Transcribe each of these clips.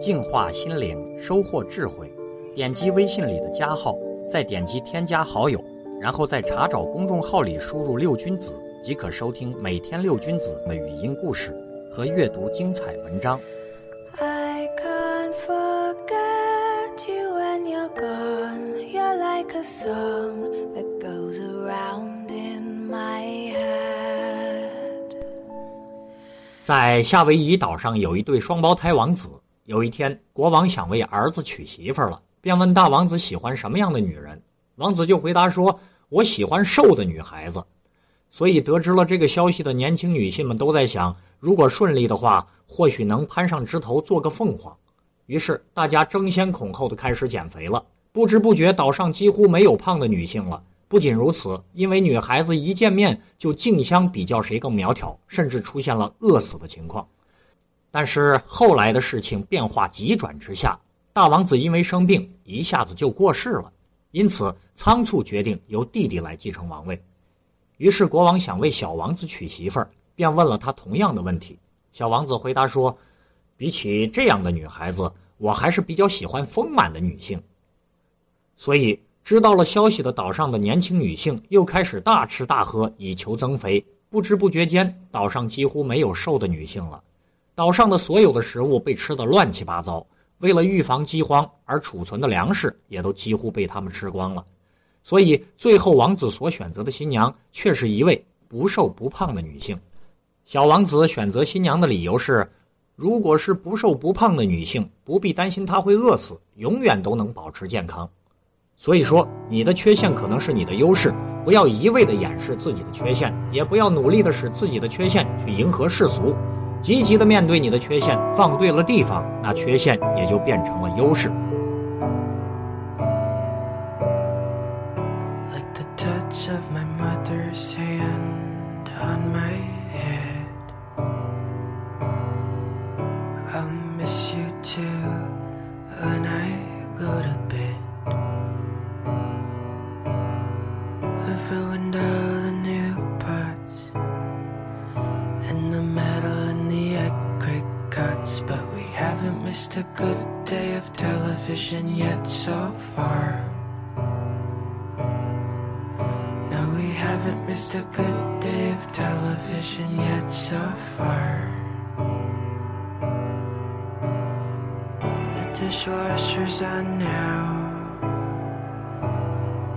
净化心灵，收获智慧。点击微信里的加号，再点击添加好友，然后在查找公众号里输入“六君子”，即可收听每天六君子的语音故事和阅读精彩文章。I can't forget you when you're gone. You're like a song that goes around in my head. 在夏威夷岛上有一对双胞胎王子。有一天，国王想为儿子娶媳妇了，便问大王子喜欢什么样的女人。王子就回答说：“我喜欢瘦的女孩子。”所以，得知了这个消息的年轻女性们都在想，如果顺利的话，或许能攀上枝头做个凤凰。于是，大家争先恐后的开始减肥了。不知不觉，岛上几乎没有胖的女性了。不仅如此，因为女孩子一见面就竞相比较谁更苗条，甚至出现了饿死的情况。但是后来的事情变化急转直下，大王子因为生病一下子就过世了，因此仓促决定由弟弟来继承王位。于是国王想为小王子娶媳妇儿，便问了他同样的问题。小王子回答说：“比起这样的女孩子，我还是比较喜欢丰满的女性。”所以知道了消息的岛上的年轻女性又开始大吃大喝以求增肥，不知不觉间，岛上几乎没有瘦的女性了。岛上的所有的食物被吃得乱七八糟，为了预防饥荒而储存的粮食也都几乎被他们吃光了，所以最后王子所选择的新娘却是一位不瘦不胖的女性。小王子选择新娘的理由是：如果是不瘦不胖的女性，不必担心她会饿死，永远都能保持健康。所以说，你的缺陷可能是你的优势，不要一味的掩饰自己的缺陷，也不要努力的使自己的缺陷去迎合世俗。积极的面对你的缺陷，放对了地方，那缺陷也就变成了优势。like the touch of my mother's hand on my missed a good day of television yet so far. No, we haven't missed a good day of television yet so far. The dishwasher's on now,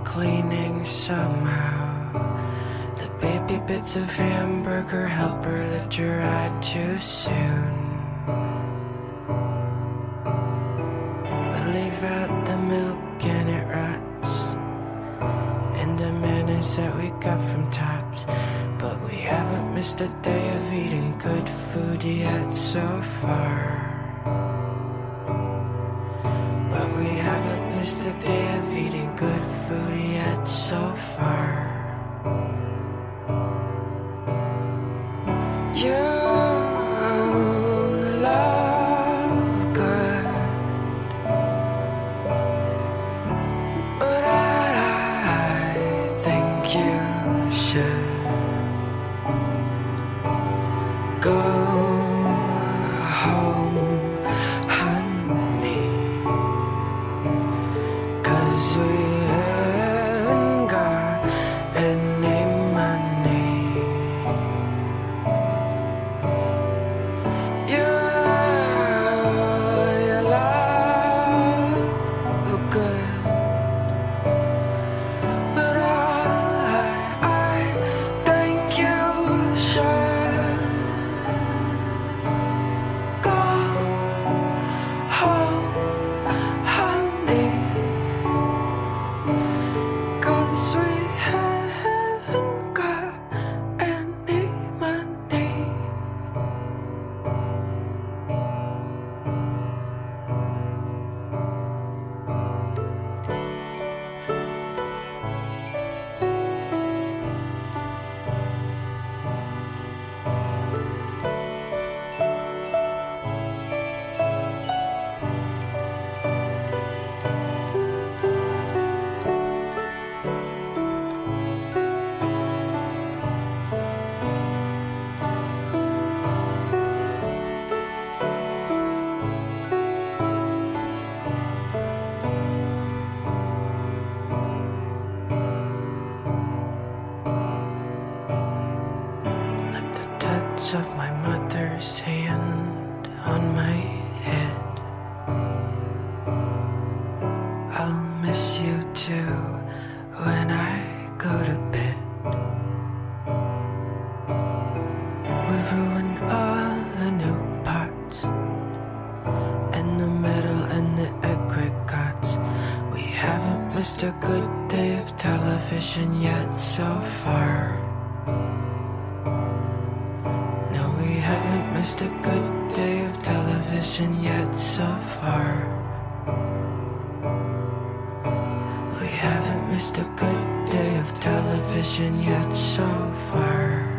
cleaning somehow. The baby bits of hamburger helper that dried too soon. That we got from Tops. But we haven't missed a day of eating good food yet so far. But we haven't missed a day of eating of my mother's hand on my head. I'll miss you too when I go to bed. We've ruined all the new parts and the metal and the aggregates. We haven't missed a good day of television yet so far. Missed a good day of television yet so far. We haven't missed a good day of television yet so far.